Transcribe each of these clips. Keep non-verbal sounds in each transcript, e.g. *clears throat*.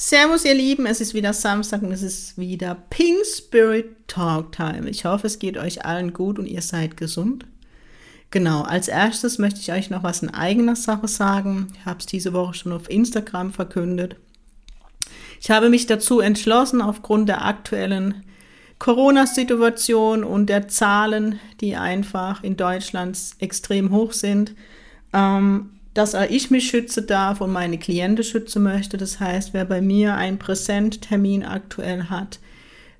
Servus, ihr Lieben, es ist wieder Samstag und es ist wieder Pink Spirit Talk Time. Ich hoffe, es geht euch allen gut und ihr seid gesund. Genau, als erstes möchte ich euch noch was in eigener Sache sagen. Ich habe es diese Woche schon auf Instagram verkündet. Ich habe mich dazu entschlossen, aufgrund der aktuellen Corona-Situation und der Zahlen, die einfach in Deutschland extrem hoch sind, ähm, dass ich mich schützen darf und meine Klienten schützen möchte. Das heißt, wer bei mir einen Präsenttermin aktuell hat,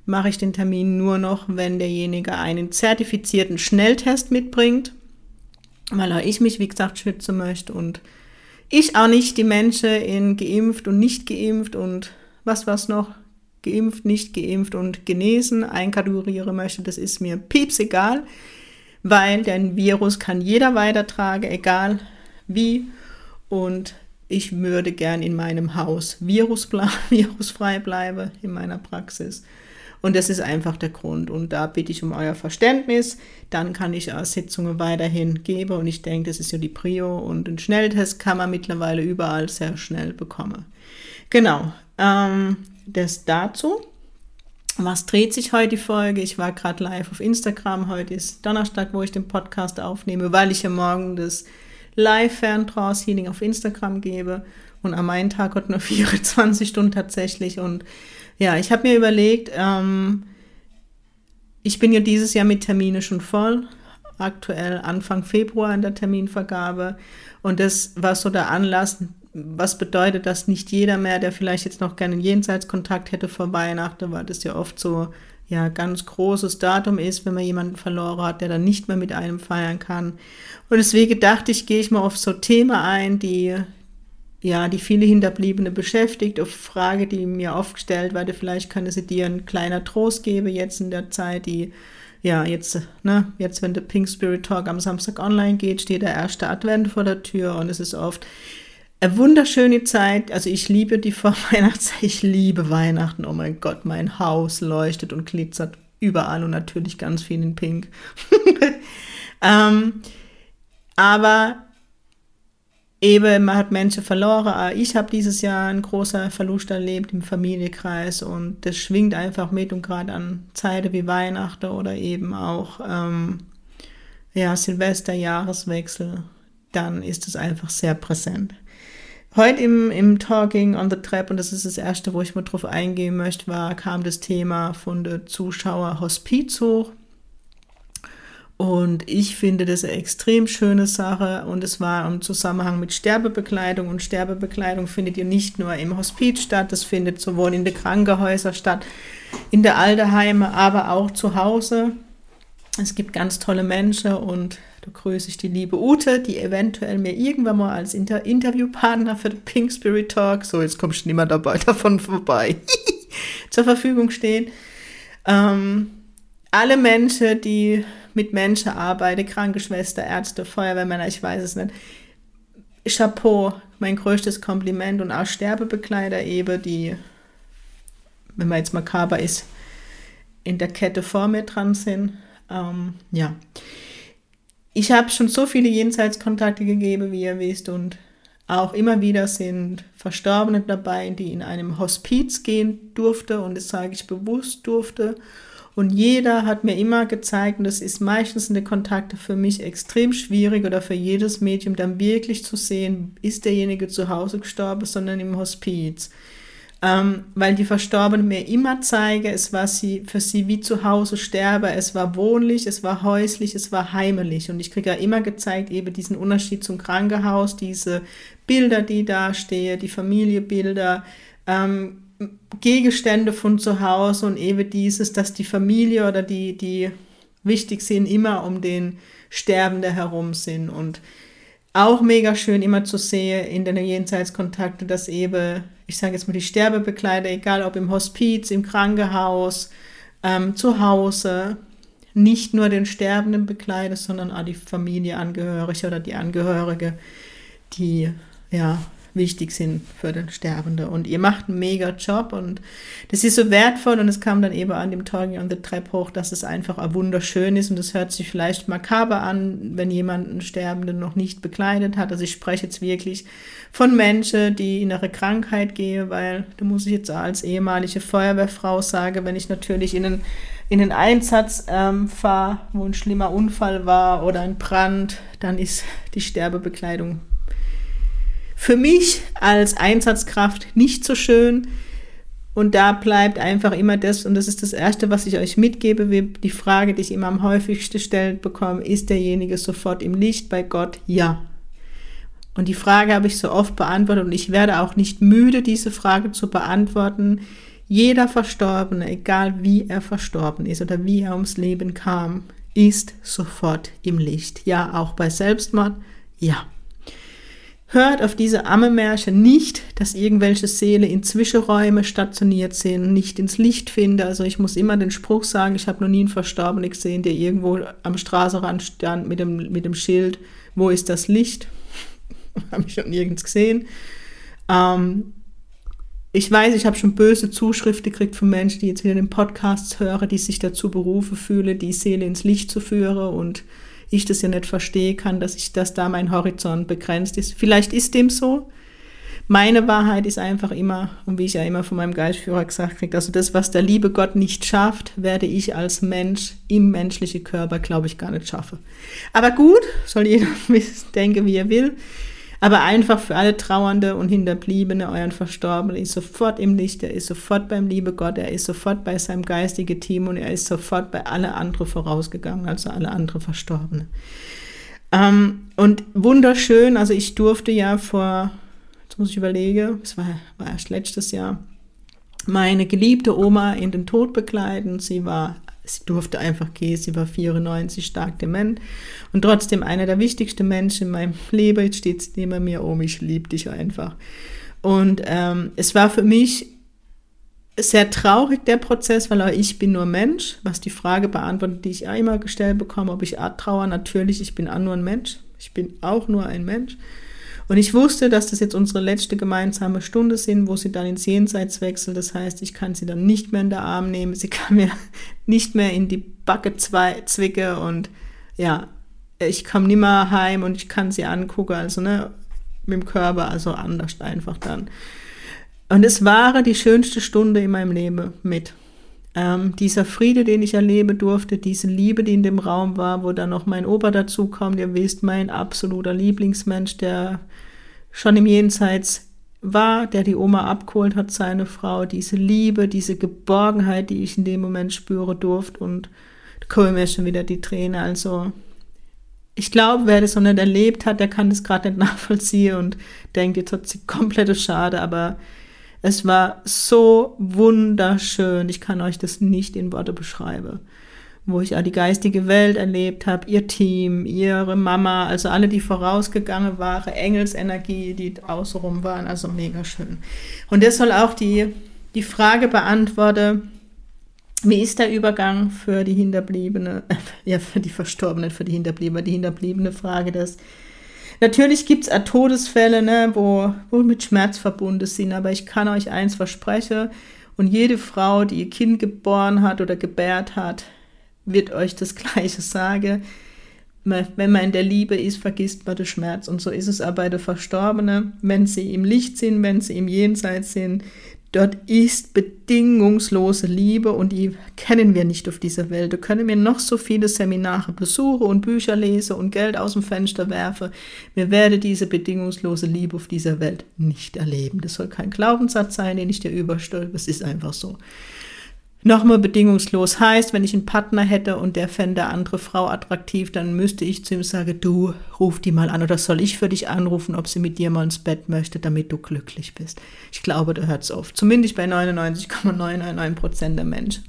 mache ich den Termin nur noch, wenn derjenige einen zertifizierten Schnelltest mitbringt, weil auch ich mich, wie gesagt, schützen möchte und ich auch nicht die Menschen in geimpft und nicht geimpft und was was noch geimpft, nicht geimpft und genesen einkategorieren möchte. Das ist mir pieps egal, weil den Virus kann jeder weitertragen, egal wie. Und ich würde gern in meinem Haus *laughs* virusfrei, bleiben in meiner Praxis. Und das ist einfach der Grund. Und da bitte ich um euer Verständnis. Dann kann ich auch Sitzungen weiterhin geben. Und ich denke, das ist ja die Prio. Und einen Schnelltest kann man mittlerweile überall sehr schnell bekommen. Genau. Ähm, das dazu. Was dreht sich heute die Folge? Ich war gerade live auf Instagram. Heute ist Donnerstag, wo ich den Podcast aufnehme, weil ich ja morgen das Live-Ferntrance-Healing auf Instagram gebe. Und an meinem Tag hat nur *laughs* 24 Stunden tatsächlich. Und ja, ich habe mir überlegt, ähm, ich bin ja dieses Jahr mit Termine schon voll. Aktuell Anfang Februar in der Terminvergabe. Und das war so der Anlass, was bedeutet das nicht jeder mehr, der vielleicht jetzt noch gerne einen Jenseitskontakt hätte vor Weihnachten, weil das ja oft so ja ganz großes Datum ist, wenn man jemanden verloren hat, der dann nicht mehr mit einem feiern kann. Und deswegen dachte ich, gehe ich mal auf so Themen ein, die ja, die viele Hinterbliebene beschäftigt, auf Frage, die mir oft gestellt wurde, vielleicht könnte sie dir ein kleiner Trost geben jetzt in der Zeit, die ja, jetzt, ne, jetzt, wenn der Pink Spirit Talk am Samstag online geht, steht der erste Advent vor der Tür und es ist oft eine wunderschöne Zeit. Also ich liebe die Vorweihnachtszeit. *laughs* Ich liebe Weihnachten. Oh mein Gott, mein Haus leuchtet und glitzert überall und natürlich ganz viel in Pink. *laughs* ähm, aber eben, man hat Menschen verloren. Ich habe dieses Jahr einen großen Verlust erlebt im Familienkreis und das schwingt einfach mit und gerade an Zeiten wie Weihnachten oder eben auch ähm, ja, Silvester, Jahreswechsel, dann ist es einfach sehr präsent. Heute im, im Talking on the Trap, und das ist das erste, wo ich mal drauf eingehen möchte, war, kam das Thema von der Zuschauer Hospiz hoch. Und ich finde das eine extrem schöne Sache und es war im Zusammenhang mit Sterbebekleidung und Sterbebekleidung findet ihr nicht nur im Hospiz statt, das findet sowohl in den Krankenhäusern statt, in der Alterheime, aber auch zu Hause. Es gibt ganz tolle Menschen und da grüße ich die liebe Ute, die eventuell mir irgendwann mal als Inter Interviewpartner für den Pink Spirit Talk, so jetzt kommst du nicht mehr dabei *laughs* davon vorbei, *laughs* zur Verfügung stehen. Ähm, alle Menschen, die mit Menschen arbeiten, Krankenschwester, Ärzte, Feuerwehrmänner, ich weiß es nicht. Chapeau, mein größtes Kompliment und auch Sterbebekleider eben, die, wenn man jetzt makaber ist, in der Kette vor mir dran sind. Ähm, ja. Ich habe schon so viele Jenseitskontakte gegeben, wie ihr wisst, und auch immer wieder sind Verstorbene dabei, die in einem Hospiz gehen durfte, und das sage ich bewusst durfte. Und jeder hat mir immer gezeigt, und das ist meistens in den Kontakten für mich extrem schwierig oder für jedes Medium dann wirklich zu sehen, ist derjenige zu Hause gestorben, sondern im Hospiz ähm, weil die Verstorbenen mir immer zeigen, es war sie, für sie wie zu Hause sterbe, es war wohnlich, es war häuslich, es war heimelig. Und ich kriege ja immer gezeigt, eben diesen Unterschied zum Krankenhaus, diese Bilder, die da stehen, die Familiebilder, ähm, Gegenstände von zu Hause und eben dieses, dass die Familie oder die, die wichtig sind, immer um den Sterbenden herum sind. Und auch mega schön immer zu sehen in den Jenseitskontakten, dass eben, ich sage jetzt mal, die Sterbebekleider, egal ob im Hospiz, im Krankenhaus, ähm, zu Hause, nicht nur den Sterbenden bekleidet, sondern auch die Familie, Angehörige oder die Angehörige, die ja wichtig sind für den Sterbenden. Und ihr macht einen mega Job und das ist so wertvoll und es kam dann eben an dem Talking on the Trap hoch, dass es einfach wunderschön ist und es hört sich vielleicht makaber an, wenn jemand einen Sterbenden noch nicht bekleidet hat. Also ich spreche jetzt wirklich von Menschen, die in ihre Krankheit gehen, weil da muss ich jetzt als ehemalige Feuerwehrfrau sagen, wenn ich natürlich in einen, in den Einsatz ähm, fahre, wo ein schlimmer Unfall war oder ein Brand, dann ist die Sterbebekleidung für mich als Einsatzkraft nicht so schön. Und da bleibt einfach immer das, und das ist das Erste, was ich euch mitgebe, die Frage, die ich immer am häufigsten gestellt bekomme, ist derjenige sofort im Licht bei Gott? Ja. Und die Frage habe ich so oft beantwortet und ich werde auch nicht müde, diese Frage zu beantworten. Jeder Verstorbene, egal wie er verstorben ist oder wie er ums Leben kam, ist sofort im Licht. Ja, auch bei Selbstmord, ja. Hört auf diese Amme-Märchen nicht, dass irgendwelche Seele in Zwischenräume stationiert sind, nicht ins Licht finde. Also ich muss immer den Spruch sagen, ich habe noch nie einen Verstorbenen gesehen, der irgendwo am Straßenrand stand mit dem, mit dem Schild, wo ist das Licht? *laughs* habe ich schon nirgends gesehen. Ähm, ich weiß, ich habe schon böse Zuschriften gekriegt von Menschen, die jetzt wieder den Podcast hören, die sich dazu berufen fühlen, die Seele ins Licht zu führen und ich das ja nicht verstehe kann, dass ich, dass da mein Horizont begrenzt ist. Vielleicht ist dem so. Meine Wahrheit ist einfach immer, und wie ich ja immer von meinem Geistführer gesagt kriege, also das, was der liebe Gott nicht schafft, werde ich als Mensch im menschlichen Körper, glaube ich, gar nicht schaffen. Aber gut, soll jeder *laughs* denken, wie er will. Aber einfach für alle Trauernde und Hinterbliebene, euren Verstorbenen, ist sofort im Licht, er ist sofort beim liebe Gott, er ist sofort bei seinem geistigen Team und er ist sofort bei alle anderen vorausgegangen, also alle anderen Verstorbene. Ähm, und wunderschön, also ich durfte ja vor, jetzt muss ich überlegen, es war, war erst letztes Jahr, meine geliebte Oma in den Tod begleiten. Sie war sie durfte einfach gehen, sie war 94, stark dement und trotzdem einer der wichtigsten Menschen in meinem *laughs* Leben. Jetzt steht sie neben mir, oh, ich liebe dich einfach. Und ähm, es war für mich sehr traurig, der Prozess, weil auch ich bin nur Mensch, was die Frage beantwortet, die ich immer gestellt bekomme, ob ich Art trauer. Natürlich, ich bin auch nur ein Mensch. Ich bin auch nur ein Mensch. Und ich wusste, dass das jetzt unsere letzte gemeinsame Stunde sind, wo sie dann ins Jenseits wechselt. Das heißt, ich kann sie dann nicht mehr in den Arm nehmen. Sie *laughs* kann mir nicht mehr in die Backe zwicke und ja, ich komme nicht mehr heim und ich kann sie angucken, also ne, mit dem Körper, also anders einfach dann. Und es war die schönste Stunde in meinem Leben mit. Ähm, dieser Friede, den ich erleben durfte, diese Liebe, die in dem Raum war, wo dann noch mein Opa dazu kommt, ihr wisst, mein absoluter Lieblingsmensch, der schon im Jenseits war, der die Oma abgeholt hat, seine Frau, diese Liebe, diese Geborgenheit, die ich in dem Moment spüre durfte und da kommen mir schon wieder die Tränen. Also ich glaube, wer das noch nicht erlebt hat, der kann das gerade nicht *laughs* nachvollziehen und denkt, jetzt hat sie komplette Schade, aber es war so wunderschön. Ich kann euch das nicht in Worte beschreiben. Wo ich auch die geistige Welt erlebt habe, ihr Team, ihre Mama, also alle, die vorausgegangen waren, Engelsenergie, die außenrum waren, also mega schön. Und das soll auch die, die Frage beantworten, wie ist der Übergang für die Hinterbliebene, *laughs* ja, für die Verstorbenen, für die Hinterbliebene, die hinterbliebene Frage, dass Natürlich gibt es Todesfälle, ne, wo, wo mit Schmerz verbunden sind, aber ich kann euch eins versprechen, und jede Frau, die ihr Kind geboren hat oder gebärt hat, wird euch das *laughs* Gleiche sagen. Wenn man in der Liebe ist, vergisst man den Schmerz. Und so ist es auch bei den Verstorbenen. Wenn sie im Licht sind, wenn sie im Jenseits sind, Dort ist bedingungslose Liebe und die kennen wir nicht auf dieser Welt. Da können wir noch so viele Seminare besuchen und Bücher lesen und Geld aus dem Fenster werfen. Wir werden diese bedingungslose Liebe auf dieser Welt nicht erleben. Das soll kein Glaubenssatz sein, den ich dir überstülpe. Es ist einfach so. Nochmal bedingungslos heißt, wenn ich einen Partner hätte und der fände andere Frau attraktiv, dann müsste ich zu ihm sagen, du ruf die mal an oder soll ich für dich anrufen, ob sie mit dir mal ins Bett möchte, damit du glücklich bist. Ich glaube, da hört es auf. Zumindest bei 99,999 Prozent der Menschen.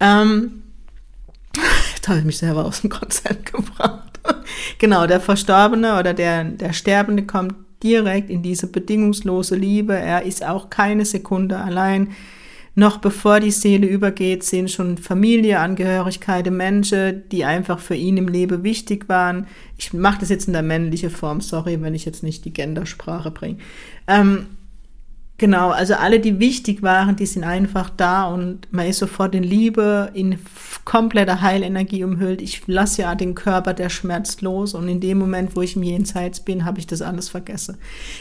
Ähm, *laughs* jetzt habe ich mich selber aus dem Konzept gebracht. *laughs* genau, der Verstorbene oder der, der Sterbende kommt direkt in diese bedingungslose Liebe. Er ist auch keine Sekunde allein noch bevor die Seele übergeht, sehen schon Familie, Angehörigkeiten, Menschen, die einfach für ihn im Leben wichtig waren. Ich mache das jetzt in der männlichen Form, sorry, wenn ich jetzt nicht die Gendersprache bringe. Ähm, genau, also alle, die wichtig waren, die sind einfach da und man ist sofort in Liebe, in kompletter Heilenergie umhüllt. Ich lasse ja den Körper, der schmerzt los und in dem Moment, wo ich im Jenseits bin, habe ich das alles vergessen.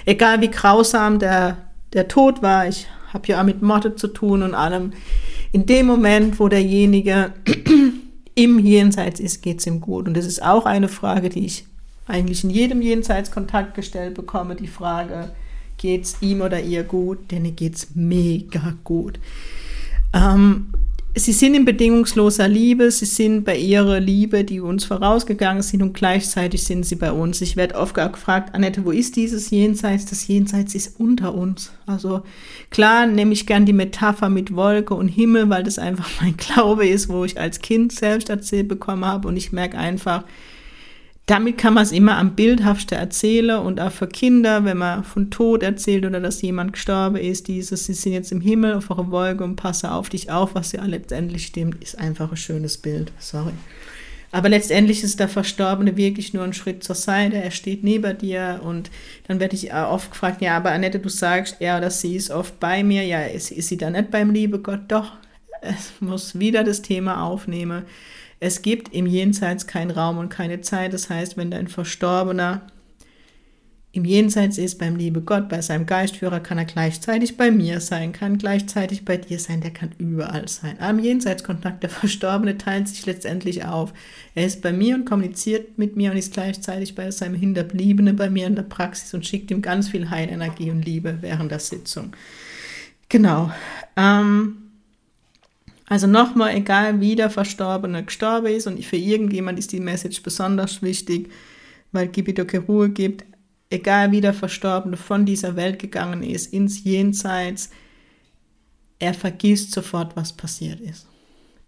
Egal wie grausam der, der Tod war, ich habe ja auch mit Morde zu tun und allem. In dem Moment, wo derjenige *clears throat* im Jenseits ist, geht es ihm gut. Und das ist auch eine Frage, die ich eigentlich in jedem Jenseitskontakt gestellt bekomme. Die Frage, geht es ihm oder ihr gut? Denn geht es mega gut. Ähm, Sie sind in bedingungsloser Liebe, sie sind bei ihrer Liebe, die uns vorausgegangen sind und gleichzeitig sind sie bei uns. Ich werde oft gefragt, Annette, wo ist dieses Jenseits? Das Jenseits ist unter uns. Also klar nehme ich gern die Metapher mit Wolke und Himmel, weil das einfach *laughs* mein Glaube ist, wo ich als Kind selbst erzählt bekommen habe und ich merke einfach, damit kann man es immer am bildhaftsten erzählen und auch für Kinder, wenn man von Tod erzählt oder dass jemand gestorben ist, dieses, sie sind jetzt im Himmel auf einer Wolke und passe auf dich auf, was ja letztendlich stimmt, ist einfach ein schönes Bild. Sorry. Aber letztendlich ist der Verstorbene wirklich nur ein Schritt zur Seite, er steht neben dir und dann werde ich oft gefragt, ja, aber Annette, du sagst, er oder sie ist oft bei mir, ja, ist, ist sie da nicht beim liebe Gott? Doch, es muss wieder das Thema aufnehmen es gibt im Jenseits keinen Raum und keine Zeit. Das heißt, wenn dein Verstorbener im Jenseits ist, beim liebe Gott, bei seinem Geistführer, kann er gleichzeitig bei mir sein, kann gleichzeitig bei dir sein, der kann überall sein. Am Jenseitskontakt, der Verstorbene teilt sich letztendlich auf. Er ist bei mir und kommuniziert mit mir und ist gleichzeitig bei seinem Hinterbliebenen bei mir in der Praxis und schickt ihm ganz viel Heilenergie und Liebe während der Sitzung. Genau. Ähm, also nochmal, egal wie der Verstorbene gestorben ist und für irgendjemand ist die Message besonders wichtig, weil Gebito Ruhe gibt, egal wie der Verstorbene von dieser Welt gegangen ist, ins Jenseits, er vergisst sofort, was passiert ist.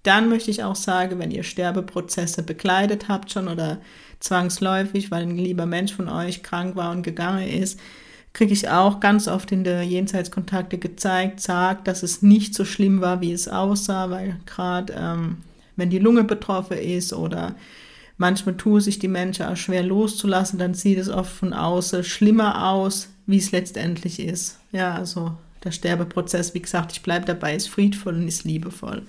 Dann möchte ich auch sagen, wenn ihr Sterbeprozesse begleitet habt schon oder zwangsläufig, weil ein lieber Mensch von euch krank war und gegangen ist, kriege ich auch ganz oft in der Jenseitskontakte gezeigt, sagt, dass es nicht so schlimm war, wie es aussah, weil gerade ähm, wenn die Lunge betroffen ist oder manchmal tun sich die Menschen auch schwer loszulassen, dann sieht es oft von außen schlimmer aus, wie es letztendlich ist. Ja, also der Sterbeprozess, wie gesagt, ich bleibe dabei, ist friedvoll und ist liebevoll.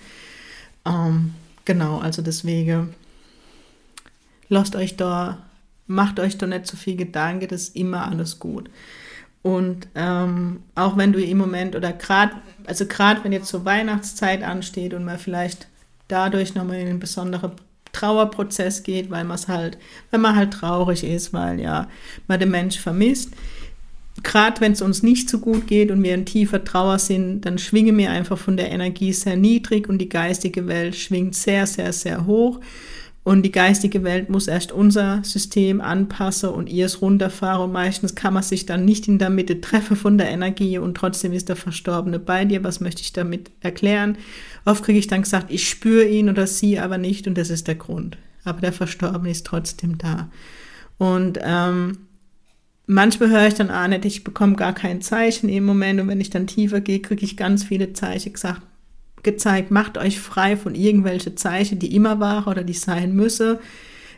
Ähm, genau, also deswegen lasst euch da, macht euch da nicht so viel Gedanken, das ist immer alles gut. Und ähm, auch wenn du im Moment oder gerade, also gerade wenn jetzt so Weihnachtszeit ansteht und man vielleicht dadurch nochmal in einen besonderen Trauerprozess geht, weil man es halt, wenn man halt traurig ist, weil ja man den Mensch vermisst. Gerade wenn es uns nicht so gut geht und wir in tiefer Trauer sind, dann schwingen wir einfach von der Energie sehr niedrig und die geistige Welt schwingt sehr, sehr, sehr hoch. Und die geistige Welt muss erst unser System anpassen und ihr es runterfahren. Und meistens kann man sich dann nicht in der Mitte treffen von der Energie und trotzdem ist der Verstorbene bei dir. Was möchte ich damit erklären? Oft kriege ich dann gesagt, ich spüre ihn oder sie aber nicht und das ist der Grund. Aber der Verstorbene ist trotzdem da. Und ähm, manchmal höre ich dann auch nicht, ich bekomme gar kein Zeichen im Moment und wenn ich dann tiefer gehe, kriege ich ganz viele Zeichen gesagt, gezeigt, macht euch frei von irgendwelche Zeichen, die immer waren oder die sein müsse.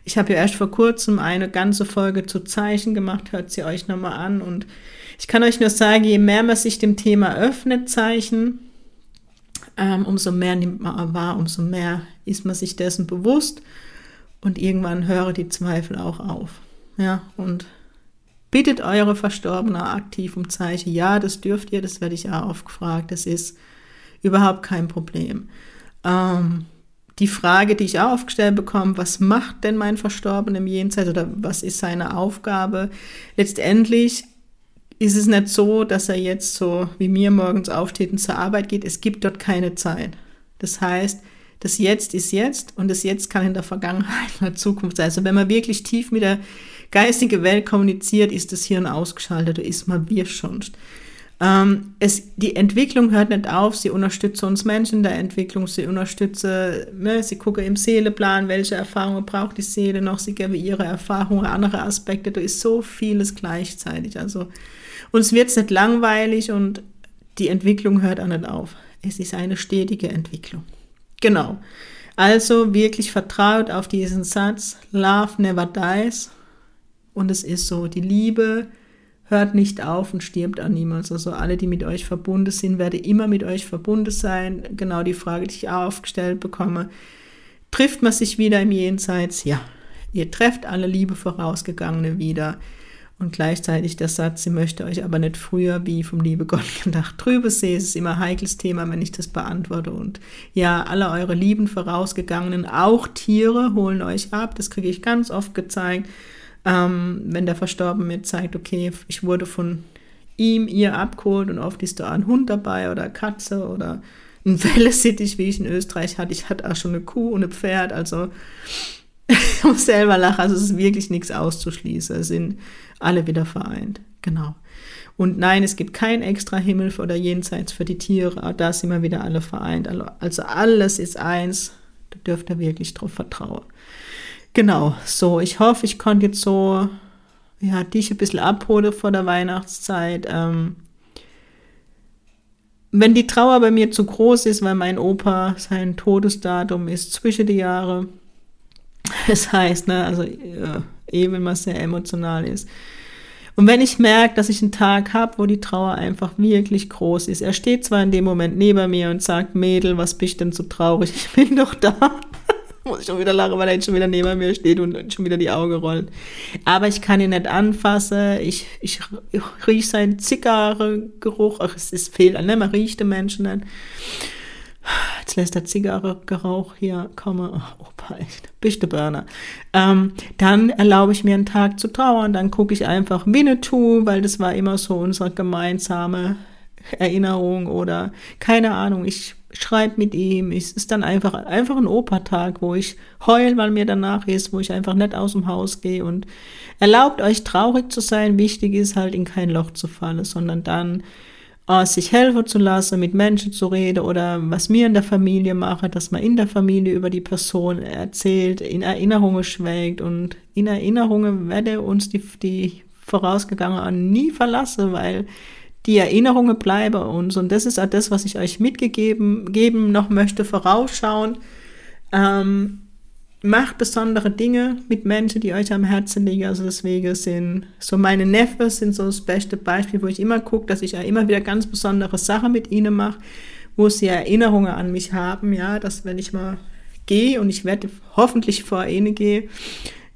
Ich habe ja erst vor kurzem eine ganze Folge zu Zeichen gemacht, hört sie euch nochmal an. Und ich kann euch nur sagen, je mehr man sich dem Thema öffnet, Zeichen, ähm, umso mehr nimmt man wahr, umso mehr ist man sich dessen bewusst und irgendwann hören die Zweifel auch auf. Ja, und bittet eure Verstorbene aktiv um Zeichen. Ja, das dürft ihr, das werde ich auch oft gefragt. Das ist überhaupt kein Problem. Ähm, die Frage, die ich auch aufgestellt bekomme, was macht denn mein Verstorbener im Jenseits oder was ist seine Aufgabe? Letztendlich ist es nicht so, dass er jetzt so wie mir morgens aufsteht und zur Arbeit geht. Es gibt dort keine Zeit. Das heißt, das Jetzt ist jetzt und das Jetzt kann in der Vergangenheit *laughs* oder Zukunft sein. Also wenn man wirklich tief mit der geistigen Welt kommuniziert, ist das Hirn ausgeschaltet, da ist man wie sonst. Ähm, es, die Entwicklung hört nicht auf, sie unterstützt uns Menschen der Entwicklung, sie unterstützt, ne, sie gucken im Seeleplan, welche Erfahrungen braucht die Seele noch, sie geben ihre Erfahrungen, andere Aspekte, da ist so vieles gleichzeitig. Also uns wird es nicht langweilig und die Entwicklung hört auch nicht auf. es ist eine stetige Entwicklung. Genau. Also wirklich vertraut auf diesen Satz, Love never dies. Und es ist so, die Liebe hört nicht auf und stirbt an niemals. Also alle, die mit euch verbunden sind, werden immer mit euch verbunden sein. Genau die Frage, die ich aufgestellt bekomme. Trifft man sich wieder im Jenseits? Ja. Ihr trefft alle Liebe vorausgegangene wieder. Und gleichzeitig der Satz, sie möchte euch aber nicht früher wie vom liebe Gott *laughs* gedacht drüber sehen. Es ist immer ein heikles Thema, wenn ich das beantworte. Und ja, alle eure lieben vorausgegangenen, auch Tiere, holen euch ab. Das kriege ich ganz oft gezeigt. Ähm, wenn der Verstorbene zeigt, okay, ich wurde von ihm, ihr abgeholt und oft ist da ein Hund dabei oder eine Katze oder ein *laughs* Wellesittich, wie ich in Österreich hatte. Ich hatte auch schon eine Kuh und ein Pferd, also *laughs* ich muss selber lachen, also es ist wirklich nichts auszuschließen. Es sind alle wieder vereint. Genau. Und nein, es gibt kein extra Himmel oder Jenseits für die Tiere. Da sind wir wieder alle vereint. Also alles ist eins. Da dürft ihr wirklich drauf vertrauen. Genau. So, ich hoffe, ich konnte jetzt so, ja, dich ein bisschen abholen vor der Weihnachtszeit. Ähm, wenn die Trauer bei mir zu groß ist, weil mein Opa sein Todesdatum ist zwischen die Jahre, *laughs* das heißt, ne, also äh, eh, wenn man sehr emotional ist. Und wenn ich merke, dass ich einen Tag habe, wo die Trauer einfach wirklich groß ist, er steht zwar in dem Moment neben mir und sagt, Mädel, was bist denn so traurig? Ich bin doch da. Muss ich schon wieder lachen, weil er jetzt schon wieder neben mir steht und schon wieder die Augen rollt. Aber ich kann ihn nicht anfassen. Ich, ich, ich rieche seinen Zigarrengeruch. Ach, es ist fehl, ne? Man riecht den Menschen nicht. Jetzt lässt der Zigarrengerauch hier kommen. Oh, Opa, echt. Bist du Burner. Ähm, dann erlaube ich mir einen Tag zu trauern. Dann gucke ich einfach Winnetou, weil das war immer so unsere gemeinsame Erinnerung oder keine Ahnung. Ich schreibe mit ihm. Es ist dann einfach, einfach ein Opertag, wo ich heul, weil mir danach ist, wo ich einfach nicht aus dem Haus gehe und erlaubt euch traurig zu sein. Wichtig ist halt in kein Loch zu fallen, sondern dann äh, sich helfen zu lassen, mit Menschen zu reden oder was mir in der Familie mache, dass man in der Familie über die Person erzählt, in Erinnerungen schwelgt und in Erinnerungen werde uns die, die vorausgegangenen nie verlassen, weil die Erinnerungen bleiben uns und das ist auch das, was ich euch mitgegeben geben noch möchte, vorausschauen. Ähm, macht besondere Dinge mit Menschen, die euch am Herzen liegen. Also deswegen sind so meine Neffen sind so das beste Beispiel, wo ich immer gucke, dass ich ja immer wieder ganz besondere Sachen mit ihnen mache, wo sie Erinnerungen an mich haben. Ja, dass wenn ich mal gehe und ich werde hoffentlich vor ihnen gehen,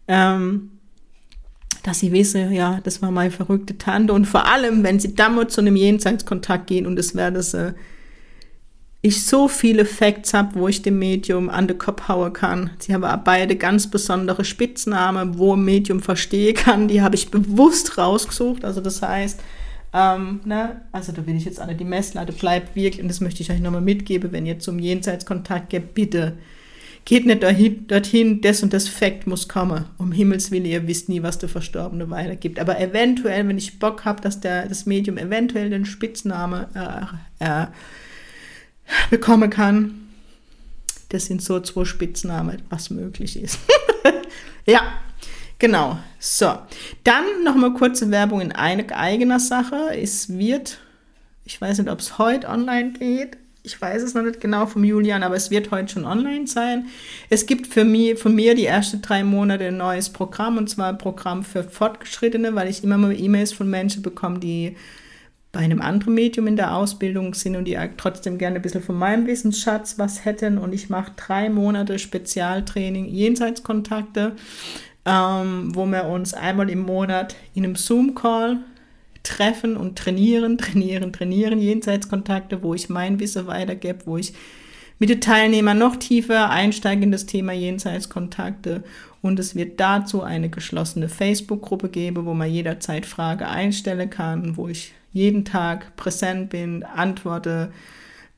ähm, dass sie wissen, ja, das war meine verrückte Tante. Und vor allem, wenn sie damit zu einem Jenseitskontakt gehen und es werde sie ich so viele Facts habe, wo ich dem Medium an den Kopf hauen kann. Sie haben beide ganz besondere Spitznamen, wo ein Medium verstehen kann. Die habe ich bewusst rausgesucht. Also das heißt, ähm, ne, also da will ich jetzt alle die Messlatte bleibt wirklich, und das möchte ich euch nochmal mitgeben, wenn ihr zum Jenseitskontakt geht, bitte geht nicht dorthin, das und das Fact muss kommen. Um Himmels Willen, ihr wisst nie, was der Verstorbene weitergibt. Aber eventuell, wenn ich Bock habe, dass der, das Medium eventuell den Spitzname äh, äh, bekommen kann. Das sind so zwei Spitznamen, was möglich ist. *laughs* ja, genau. So, dann nochmal kurze Werbung in eigener Sache. Es wird, ich weiß nicht, ob es heute online geht. Ich weiß es noch nicht genau vom Julian, aber es wird heute schon online sein. Es gibt für mich, von mir die ersten drei Monate ein neues Programm und zwar ein Programm für Fortgeschrittene, weil ich immer mal E-Mails von Menschen bekomme, die bei einem anderen Medium in der Ausbildung sind und die trotzdem gerne ein bisschen von meinem Wissensschatz was hätten. Und ich mache drei Monate Spezialtraining Jenseitskontakte, ähm, wo wir uns einmal im Monat in einem Zoom-Call treffen und trainieren, trainieren, trainieren, Jenseitskontakte, wo ich mein Wissen weitergebe, wo ich mit den Teilnehmern noch tiefer einsteige in das Thema Jenseitskontakte. Und es wird dazu eine geschlossene Facebook-Gruppe geben, wo man jederzeit Frage einstellen kann, wo ich jeden Tag präsent bin, antworte,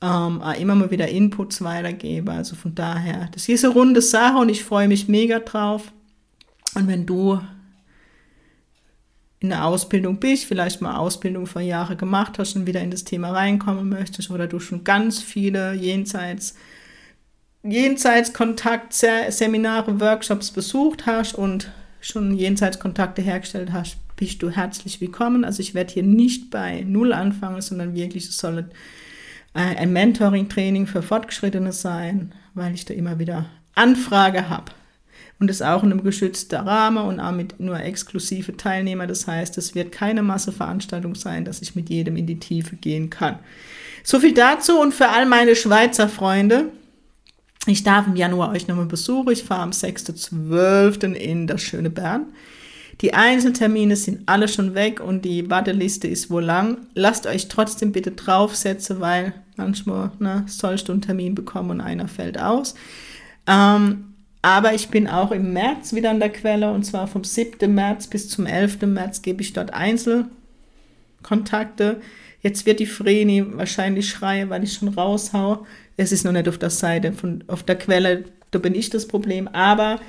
ähm, immer mal wieder Inputs weitergebe. Also von daher, das ist eine runde Sache und ich freue mich mega drauf. Und wenn du in der Ausbildung bist, vielleicht mal Ausbildung vor Jahren gemacht hast und wieder in das Thema reinkommen möchtest oder du schon ganz viele jenseits Jenseitskontakt Seminare, Workshops besucht hast und schon Jenseitskontakte hergestellt hast, bist du herzlich willkommen. Also ich werde hier nicht bei Null anfangen, sondern wirklich, es soll äh, ein Mentoring-Training für Fortgeschrittene sein, weil ich da immer wieder Anfrage habe. Und es auch in einem geschützten Rahmen und auch mit nur exklusive Teilnehmer. Das heißt, es wird keine Masseveranstaltung sein, dass ich mit jedem in die Tiefe gehen kann. So viel dazu und für all meine Schweizer Freunde. Ich darf im Januar euch nochmal besuchen. Ich fahre am 6.12. in das schöne Bern. Die Einzeltermine sind alle schon weg und die Warteliste ist wohl lang. Lasst euch trotzdem bitte draufsetzen, weil manchmal ne, sollst du einen Termin bekommen und einer fällt aus. Ähm, aber ich bin auch im März wieder an der Quelle und zwar vom 7. März bis zum 11. März gebe ich dort Einzelkontakte. Jetzt wird die Vreni wahrscheinlich schreien, weil ich schon raushau. Es ist noch nicht auf der Seite, von, auf der Quelle, da bin ich das Problem. Aber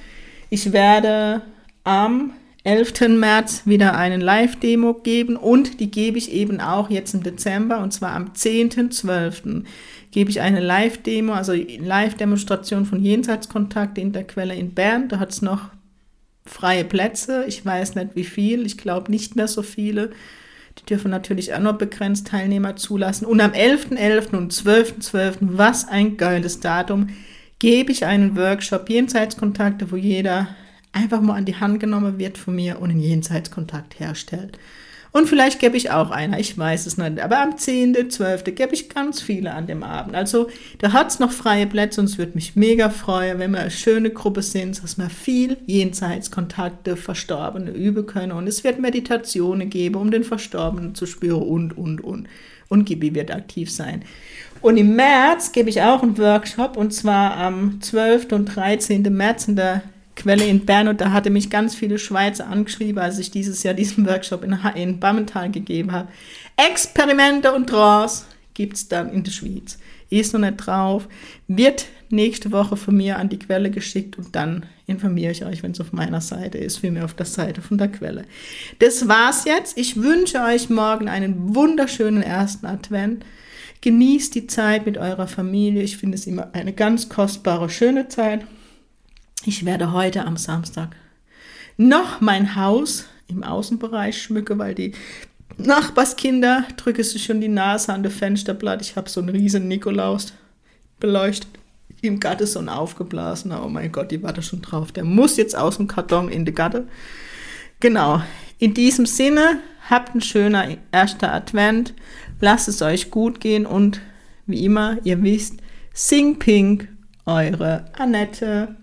ich werde am 11. März wieder eine Live-Demo geben und die gebe ich eben auch jetzt im Dezember und zwar am 10.12 gebe ich eine Live-Demo, also Live-Demonstration von Jenseitskontakt in der Quelle in Bern. Da hat es noch freie Plätze. Ich weiß nicht wie viel. Ich glaube nicht mehr so viele. Die dürfen natürlich auch nur begrenzt Teilnehmer zulassen. Und am 11.11. .11. und 12.12., .12., was ein geiles Datum, gebe ich einen Workshop Jenseitskontakte, wo jeder einfach mal an die Hand genommen wird von mir und einen Jenseitskontakt herstellt. Und vielleicht gebe ich auch einer, ich weiß es nicht. Aber am 10.12. gebe ich ganz viele an dem Abend. Also da hat es noch freie Plätze und es würde mich mega freuen, wenn wir eine schöne Gruppe sind, dass wir viel Jenseitskontakte, Verstorbene üben können. Und es wird Meditationen geben, um den Verstorbenen zu spüren und, und, und. Und Gibi wird aktiv sein. Und im März gebe ich auch einen Workshop und zwar am 12. und 13. März in der Quelle in Bern und da hatte mich ganz viele Schweizer angeschrieben, als ich dieses Jahr diesen Workshop in, in Bammental gegeben habe. Experimente und Trance gibt es dann in der Schweiz. Ist noch nicht drauf, wird nächste Woche von mir an die Quelle geschickt und dann informiere ich euch, wenn es auf meiner Seite ist, vielmehr auf der Seite von der Quelle. Das war's jetzt. Ich wünsche euch morgen einen wunderschönen ersten Advent. Genießt die Zeit mit eurer Familie. Ich finde es immer eine ganz kostbare, schöne Zeit. Ich werde heute am Samstag noch mein Haus im Außenbereich schmücke, weil die Nachbarskinder drücken sich schon die Nase an das Fensterblatt. Ich habe so einen riesen Nikolaus beleuchtet. Im Gatte so ein aufgeblasener. Oh mein Gott, die war da schon drauf. Der muss jetzt aus dem Karton in die Gatte. Genau. In diesem Sinne, habt einen schönen ersten Advent. Lasst es euch gut gehen und wie immer, ihr wisst, Sing Pink, eure Annette.